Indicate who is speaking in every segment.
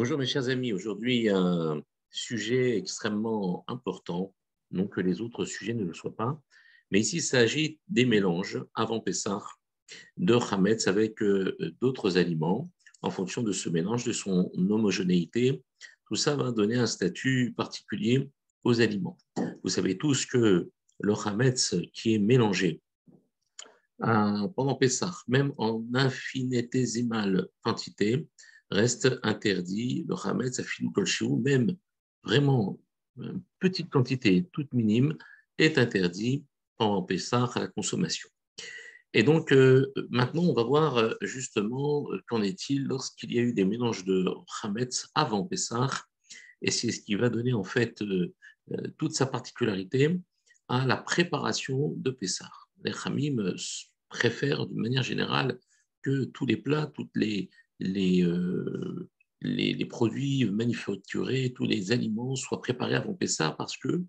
Speaker 1: Bonjour mes chers amis, aujourd'hui un sujet extrêmement important, non que les autres sujets ne le soient pas, mais ici il s'agit des mélanges avant Pessah de Hametz avec euh, d'autres aliments en fonction de ce mélange, de son homogénéité. Tout ça va donner un statut particulier aux aliments. Vous savez tous que le Hametz qui est mélangé euh, pendant Pessah, même en infinitésimale quantité, reste interdit. Le Hametz, à Kolchou, même vraiment une petite quantité, toute minime, est interdit pendant Pessah à la consommation. Et donc, euh, maintenant, on va voir euh, justement euh, qu'en est-il lorsqu'il y a eu des mélanges de Hametz avant Pessah, et c'est ce qui va donner en fait toute sa particularité à la préparation de Pessah. Les Hamim préfèrent d'une manière générale que tous les plats, toutes les, euh, les, produits manufacturés, tous les aliments soient préparés avant Pessah parce que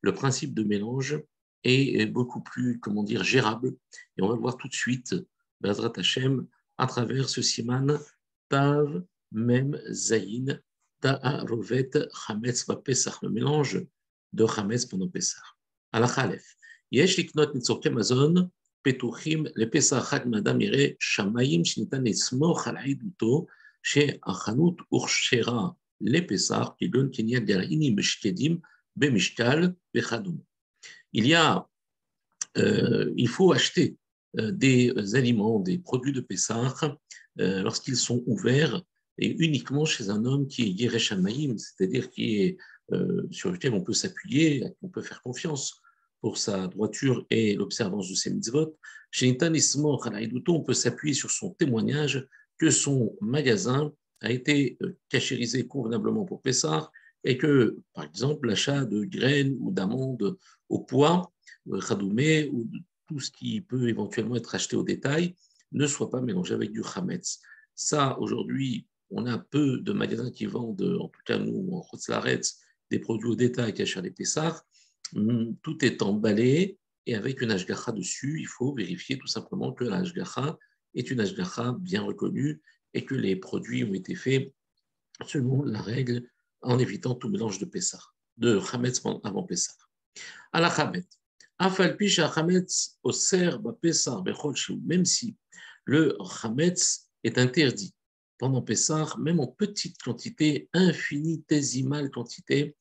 Speaker 1: le principe de mélange est beaucoup plus, comment dire, gérable. Et on va le voir tout de suite, Bezrat Hashem, à travers ce siman Tav Mem Zayin Ta'arovet Chametz va Pessah, le mélange de Chametz pendant Pessah. À la Khalef. Yesh liknot nitzorke mazon פתוחים לפסח חג מאדם יראה שמיים שניתן לסמוך על עדותו שהחנות הוכשרה לפסח, כגון קניית גרעינים בשקדים במשקל וכדומה. Il y a, euh, il faut acheter euh, des aliments, des produits de Pessah euh, lorsqu'ils sont ouverts et uniquement chez un homme qui est Yereshamayim, c'est-à-dire qui est euh, sur lequel on peut s'appuyer, on peut faire confiance pour sa droiture et l'observance de ses mitzvot. Chez on peut s'appuyer sur son témoignage que son magasin a été euh, cachérisé convenablement pour Pessah et que, par exemple, l'achat de graines ou d'amandes au poids, radoumé, ou tout ce qui peut éventuellement être acheté au détail, ne soit pas mélangé avec du chametz. Ça, aujourd'hui, on a peu de magasins qui vendent, en tout cas nous, en Rotzlaretz, des produits au détail cachés à les Pessah. Tout est emballé et avec une ashgacha dessus, il faut vérifier tout simplement que la est une ashgacha bien reconnue et que les produits ont été faits selon la règle en évitant tout mélange de Pessah, de Hametz avant Pessah. À la Hametz, même si le Hametz est interdit pendant Pessah, même en petite quantité, infinitésimale quantité,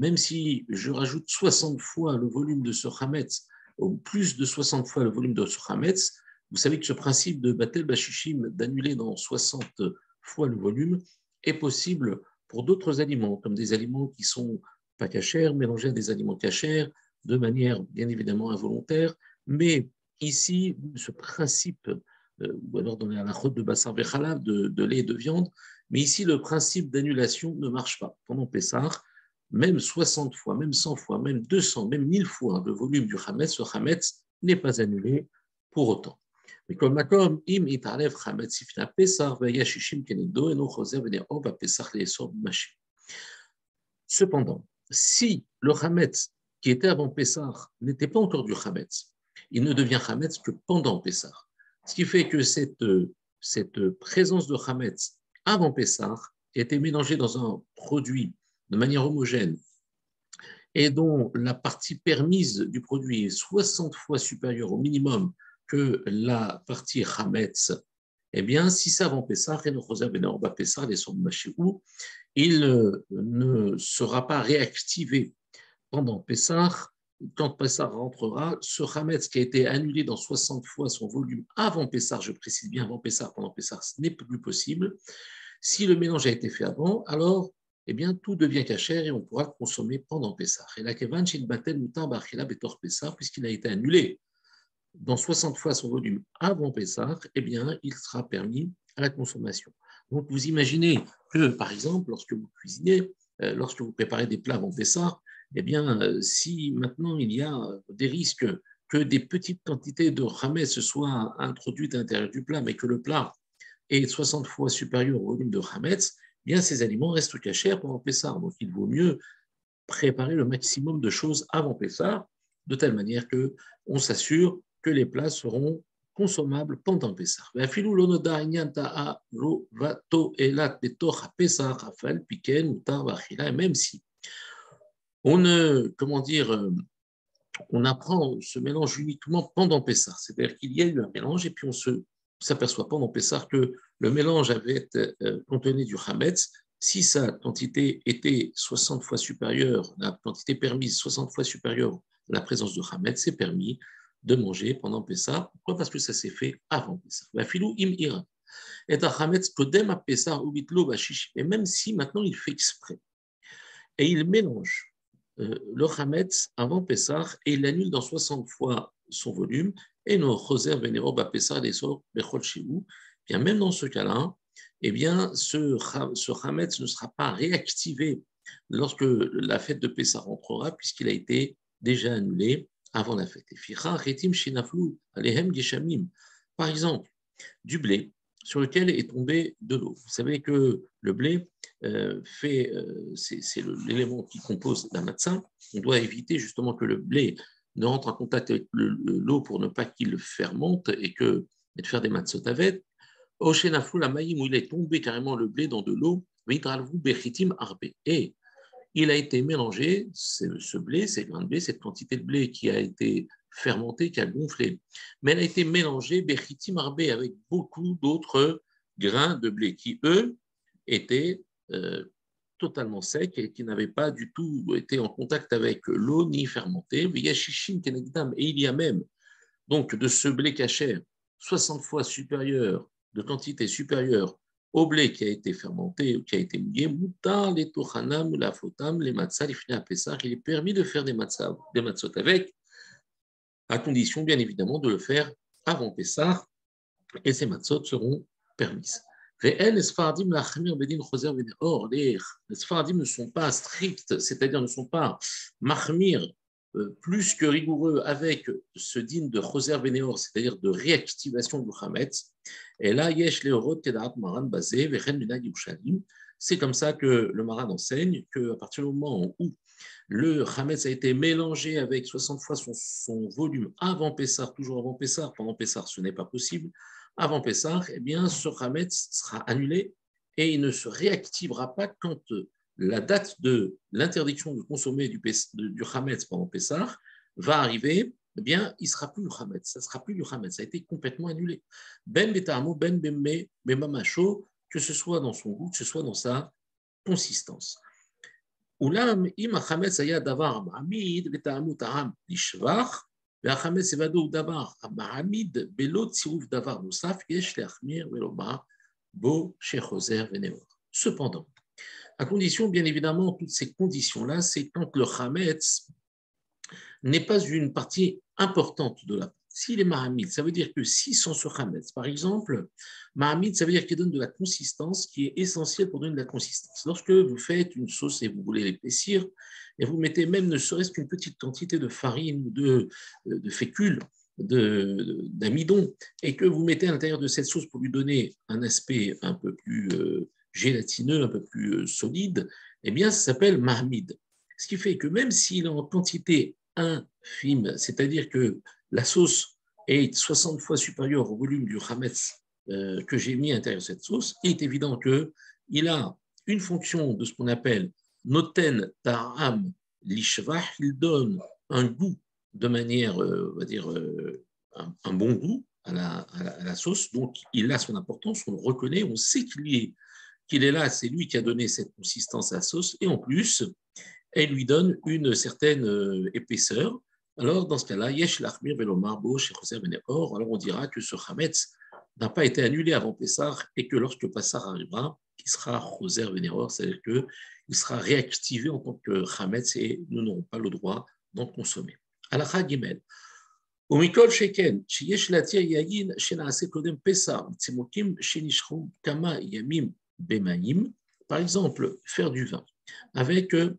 Speaker 1: même si je rajoute 60 fois le volume de ce Hametz, ou plus de 60 fois le volume de ce Hametz, vous savez que ce principe de Batel Bashishim, d'annuler dans 60 fois le volume, est possible pour d'autres aliments, comme des aliments qui sont pas cachers, mélangés à des aliments cachers, de manière bien évidemment involontaire. Mais ici, ce principe, euh, ou alors dans la route de bassin Bechalav, de, de lait et de viande, mais ici, le principe d'annulation ne marche pas. Pendant Pessah, même 60 fois, même 100 fois, même 200, même 1000 fois le volume du Hametz, ce Hametz n'est pas annulé pour autant. Mais comme comme im Hametz Pesach leesor machim. Cependant, si le Hametz qui était avant Pessah n'était pas encore du Hametz, il ne devient Hametz que pendant Pessah. Ce qui fait que cette, cette présence de Hametz avant Pessah était mélangée dans un produit de manière homogène et dont la partie permise du produit est 60 fois supérieure au minimum que la partie Hametz, eh bien, si ça avant Pessah, il ne sera pas réactivé pendant Pessah. Quand Pessah rentrera, ce Hametz qui a été annulé dans 60 fois son volume avant Pessah, je précise bien avant Pessah, pendant Pessah, ce n'est plus possible. Si le mélange a été fait avant, alors eh bien, tout devient cachère et on pourra consommer pendant Pessah. Et la Kevan, Pessah, puisqu'il a été annulé dans 60 fois son volume avant Pessah, eh bien, il sera permis à la consommation. Donc, vous imaginez que, par exemple, lorsque vous cuisinez, euh, lorsque vous préparez des plats avant Pessah, eh bien, euh, si maintenant il y a des risques que des petites quantités de ramès se soient introduites à l'intérieur du plat, mais que le plat est 60 fois supérieur au volume de hametz, bien ces aliments restent cachés pendant Pessah. Donc il vaut mieux préparer le maximum de choses avant Pessah, de telle manière que on s'assure que les plats seront consommable pendant Pessah. Même si on ne, comment dire, euh, on apprend ce mélange uniquement pendant Pessah, c'est-à-dire qu'il y a eu un mélange et puis on se s'aperçoit pendant Pessah que le mélange avait euh, contenu du Hametz. Si sa quantité était 60 fois supérieure, la quantité permise 60 fois supérieure à la présence de Hametz, c'est permis de manger pendant Pessah. Pourquoi? Parce que ça s'est fait avant Pessah. Et même si maintenant il fait exprès et il mélange euh, le Hametz avant Pessah et il annule dans 60 fois son volume et nos Choser Vénéro Pessah les Bien, même dans ce cas-là, eh bien, ce, ce Hametz ne sera pas réactivé lorsque la fête de Pessah rentrera, puisqu'il a été déjà annulé avant la fête. Par exemple, du blé sur lequel est tombé de l'eau. Vous savez que le blé euh, fait, euh, c'est l'élément qui compose la matzah. On doit éviter justement que le blé ne rentre en contact avec l'eau pour ne pas qu'il fermente et, que, de faire des matzot avec. Oshenafou, la maïm, où il est tombé carrément le blé dans de l'eau, et il a été mélangé, ce blé, ces grains de blé, cette quantité de blé qui a été fermenté, qui a gonflé, mais elle a été mélangée bechitim arbe avec beaucoup d'autres grains de blé qui, eux, étaient euh, totalement secs et qui n'avaient pas du tout été en contact avec l'eau ni fermentés. Et il y a même donc de ce blé cachère 60 fois supérieur, de quantité supérieure au blé qui a été fermenté ou qui a été mouillé, il est permis de faire des matzah, matzot avec, à condition bien évidemment de le faire avant Pessah, et ces matzot seront permises. Les Sfaradim ne sont pas stricts, c'est-à-dire ne sont pas mahmir, euh, plus que rigoureux avec ce din de Choser Beneor, c'est-à-dire de réactivation du Hametz. Et là, Yesh Maran Bazé. C'est comme ça que le Maran enseigne qu'à partir du moment où le Hametz a été mélangé avec 60 fois son, volume avant Pessar, toujours avant Pessar, pendant Pessar, ce n'est pas possible. Avant Pessar, eh bien, ce Hametz sera annulé et il ne se réactivera pas quand la date de l'interdiction de consommer du, du Hametz pendant Pessah va arriver, eh bien, il ne sera plus le Hametz. Ça ne sera plus du Hametz. Ça a été complètement annulé. Ben betamo, ben bemme, bemamacho, que ce soit dans son goût, que ce soit dans sa consistance. Ulam, im Hametz aya davar ma'amid, betamo ta'am lishvach, Cependant, à condition, bien évidemment, toutes ces conditions-là, c'est quand le Hametz n'est pas une partie importante de la s'il est mahamid, ça veut dire que si sans ce Hametz, par exemple, mahamid, ça veut dire qu'il donne de la consistance qui est essentielle pour donner de la consistance. Lorsque vous faites une sauce et vous voulez l'épaissir, et vous mettez même ne serait-ce qu'une petite quantité de farine ou de, de fécule, d'amidon, et que vous mettez à l'intérieur de cette sauce pour lui donner un aspect un peu plus euh, gélatineux, un peu plus euh, solide, eh bien, ça s'appelle mahmid. Ce qui fait que même s'il est en quantité infime, c'est-à-dire que la sauce est 60 fois supérieure au volume du hametz euh, que j'ai mis à l'intérieur de cette sauce, il est évident qu'il a une fonction de ce qu'on appelle noten ta'am lishvah, il donne un goût de manière, euh, on va dire, un, bon goût à la, sauce, donc il a son importance, on le reconnaît, on sait qu'il est qu'il est là, c'est lui qui a donné cette consistance à la sauce, et en plus, elle lui donne une certaine euh, épaisseur. Alors, dans ce cas-là, Yesh Lachmir Velomar Bosh Or, alors on dira que ce Hametz n'a pas été annulé avant Pessar et que lorsque Pessar arrivera, il sera Choser Vénéror, c'est-à-dire qu'il sera réactivé en tant que Hametz et nous n'aurons pas le droit d'en consommer. Alakha Gimel. ומכל שכן, שיש להתיר יין שנעשה קודם פסח, צימוקים שנשחו כמה ימים par exemple, faire du vin avec euh,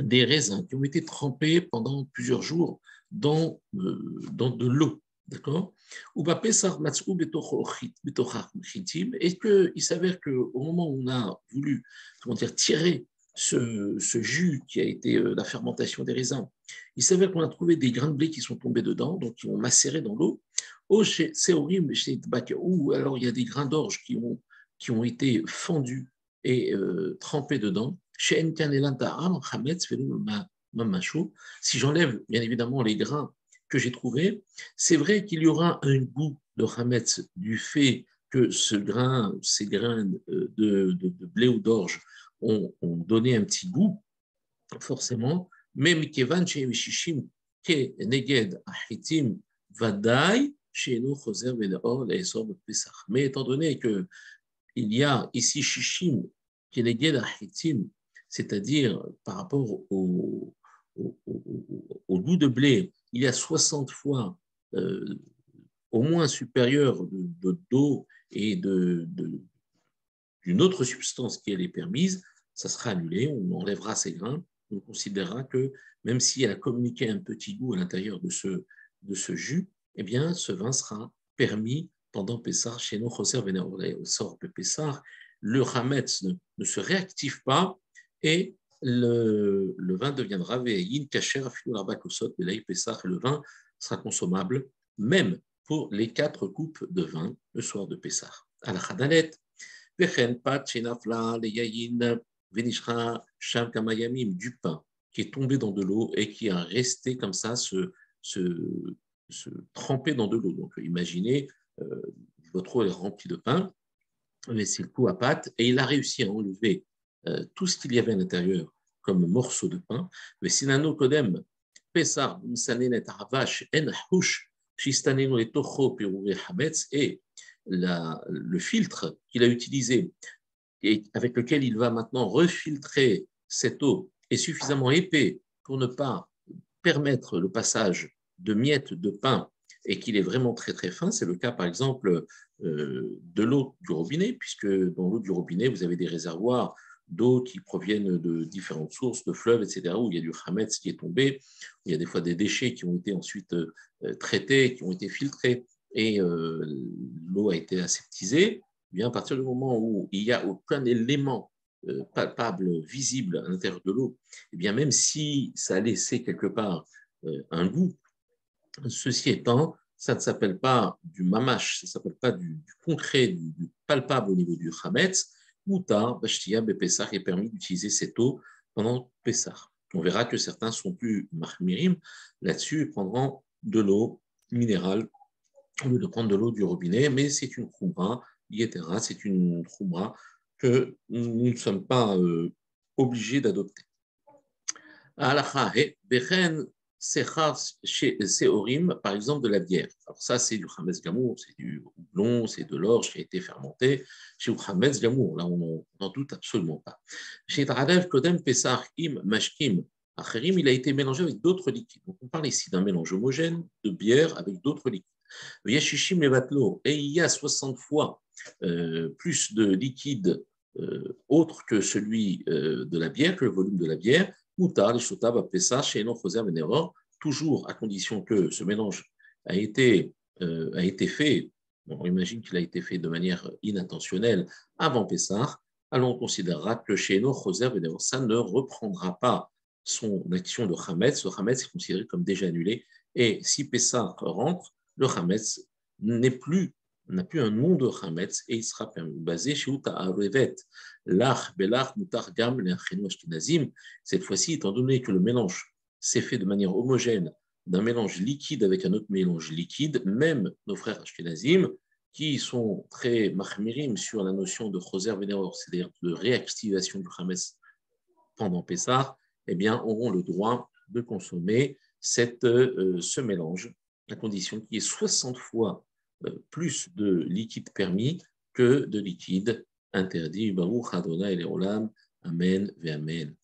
Speaker 1: des raisins qui ont été trempés pendant plusieurs jours dans, euh, dans de l'eau. D'accord? Et qu'il s'avère qu'au moment où on a voulu comment dire, tirer ce, ce, jus qui a été euh, la fermentation des raisins, il s'avère qu'on a trouvé des grains de blé qui sont tombés dedans, donc qui ont macéré dans l'eau. Ou alors il y a des grains d'orge qui ont, qui ont été fendus et euh, trempés dedans. Si j'enlève bien évidemment les grains que j'ai trouvés, c'est vrai qu'il y aura un goût de Hametz du fait que ce grain, ces grains de, de, blé ou d'orge ont, ont, donné un petit goût, forcément, mais Mikevan Shishim Ke Neged Ahitim Vadai mais étant donné qu'il y a ici Shishim, est Ahitim, c'est-à-dire par rapport au, goût de blé, il y a 60 fois euh, au moins supérieur de d'eau et d'une autre substance qui est permise, ça sera annulé, on enlèvera ces grains, on considérera que même si elle a communiqué un petit goût à l'intérieur de ce, jus, eh bien, ce vin sera permis pendant Pessah chez nous, Choser au sort de Pessah. Le Hametz ne, se réactive pas et le, le vin deviendra Ve'yin Kacher, Afilou Belay Pessah, et le vin sera consommable même pour les quatre coupes de vin le soir de Pessah. al Khadalet, Vechen Pat, Shenafla, Leyayin, Venishra, Sham Kamayamim, du pain qui est tombé dans de l'eau et qui a resté comme ça, ce, se tremper dans de l'eau. Donc imaginez, euh, votre eau est remplie de pain, laissez le coup à pâte, et il a réussi à enlever euh, tout ce qu'il y avait à l'intérieur comme morceau de pain. Mais sinano kodem, pesar, en hush, et la, le filtre qu'il a utilisé et avec lequel il va maintenant refiltrer cette eau est suffisamment épais pour ne pas permettre le passage de miettes de pain et qu'il est vraiment très très fin, c'est le cas par exemple euh, de l'eau du robinet, puisque dans l'eau du robinet, vous avez des réservoirs d'eau qui proviennent de différentes sources, de fleuves, etc., où il y a du hametz qui est tombé, il y a des fois des déchets qui ont été ensuite euh, traités, qui ont été filtrés, et euh, l'eau a été aseptisée. Eh bien, à partir du moment où il n'y a aucun élément palpable, visible à l'intérieur de l'eau, eh bien, même si ça a laissé quelque part un goût, Ceci étant, ça ne s'appelle pas du mamash, ça ne s'appelle pas du, concret, du, palpable au niveau du chametz. Mouta, Bashtia, Bepessar est permis d'utiliser cette eau pendant Pessah. On verra que certains sont plus mahmirim là-dessus et prendront de l'eau minérale au lieu de prendre de l'eau du robinet, mais c'est une khumra, etc. C'est une khumra que nous ne sommes pas euh, obligés d'adopter. C'est Orim, par exemple, de la bière. Alors ça, c'est du Hametz Gamour, c'est du houblon, c'est de l'orge qui a été fermenté. Chez Hametz Gamour, là, on n'en doute absolument pas. Chez Taradev Kodem Pesach Im Mashkim Acherim, il a été mélangé avec d'autres liquides. Donc on parle ici d'un mélange homogène de bière avec d'autres liquides. Yashishim et il y a 60 fois euh, plus de liquide euh, autre que celui euh, de la bière, que le volume de la bière, toujours à condition que ce mélange a été, euh, été fait, on imagine qu'il a été fait de manière inintentionnelle avant Pessah, alors on considérera que chez nos ça ne reprendra pas son action de Hametz. Le Hametz est considéré comme déjà annulé. Et si Pessah rentre, le Hametz n'est plus n'a plus un nom de Hametz et il sera basé chez Arevet, l'ach, belach, mutar, gam, ashkenazim. Cette fois-ci, étant donné que le mélange s'est fait de manière homogène d'un mélange liquide avec un autre mélange liquide, même nos frères ashkenazim, qui sont très mahmirim sur la notion de choser vénéror, c'est-à-dire de réactivation du Hametz pendant Pessah, eh bien, auront le droit de consommer euh, ce mélange, à condition qu'il y ait 60 fois plus de liquide permis que de liquide interdit. Amen.